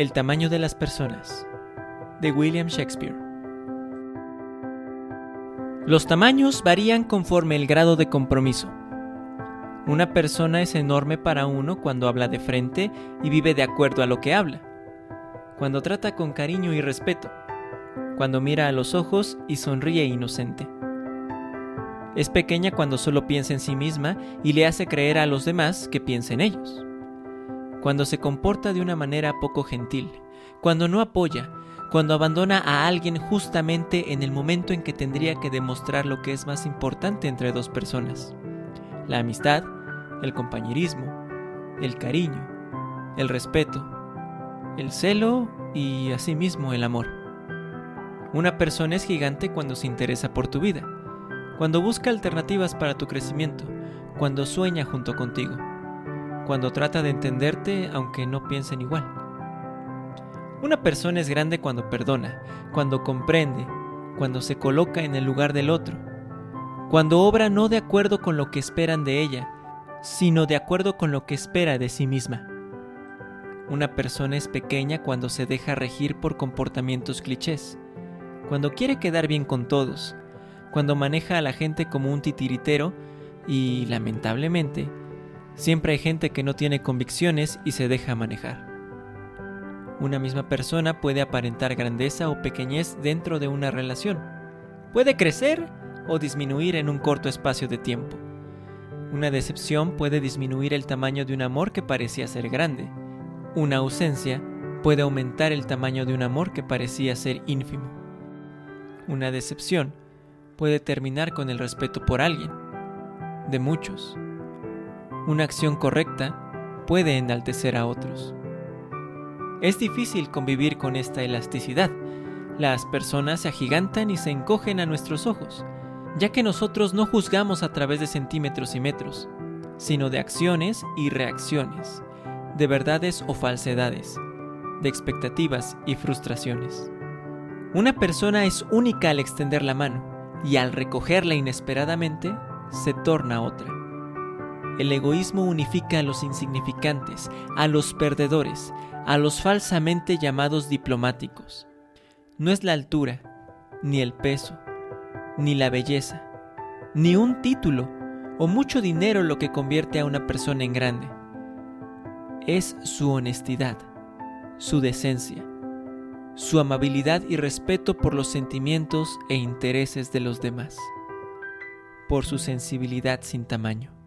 El tamaño de las personas de William Shakespeare. Los tamaños varían conforme el grado de compromiso. Una persona es enorme para uno cuando habla de frente y vive de acuerdo a lo que habla, cuando trata con cariño y respeto, cuando mira a los ojos y sonríe inocente. Es pequeña cuando solo piensa en sí misma y le hace creer a los demás que piensa en ellos cuando se comporta de una manera poco gentil, cuando no apoya, cuando abandona a alguien justamente en el momento en que tendría que demostrar lo que es más importante entre dos personas. La amistad, el compañerismo, el cariño, el respeto, el celo y asimismo el amor. Una persona es gigante cuando se interesa por tu vida, cuando busca alternativas para tu crecimiento, cuando sueña junto contigo cuando trata de entenderte aunque no piensen igual. Una persona es grande cuando perdona, cuando comprende, cuando se coloca en el lugar del otro, cuando obra no de acuerdo con lo que esperan de ella, sino de acuerdo con lo que espera de sí misma. Una persona es pequeña cuando se deja regir por comportamientos clichés, cuando quiere quedar bien con todos, cuando maneja a la gente como un titiritero y, lamentablemente, Siempre hay gente que no tiene convicciones y se deja manejar. Una misma persona puede aparentar grandeza o pequeñez dentro de una relación. Puede crecer o disminuir en un corto espacio de tiempo. Una decepción puede disminuir el tamaño de un amor que parecía ser grande. Una ausencia puede aumentar el tamaño de un amor que parecía ser ínfimo. Una decepción puede terminar con el respeto por alguien, de muchos. Una acción correcta puede enaltecer a otros. Es difícil convivir con esta elasticidad. Las personas se agigantan y se encogen a nuestros ojos, ya que nosotros no juzgamos a través de centímetros y metros, sino de acciones y reacciones, de verdades o falsedades, de expectativas y frustraciones. Una persona es única al extender la mano y al recogerla inesperadamente se torna otra. El egoísmo unifica a los insignificantes, a los perdedores, a los falsamente llamados diplomáticos. No es la altura, ni el peso, ni la belleza, ni un título o mucho dinero lo que convierte a una persona en grande. Es su honestidad, su decencia, su amabilidad y respeto por los sentimientos e intereses de los demás, por su sensibilidad sin tamaño.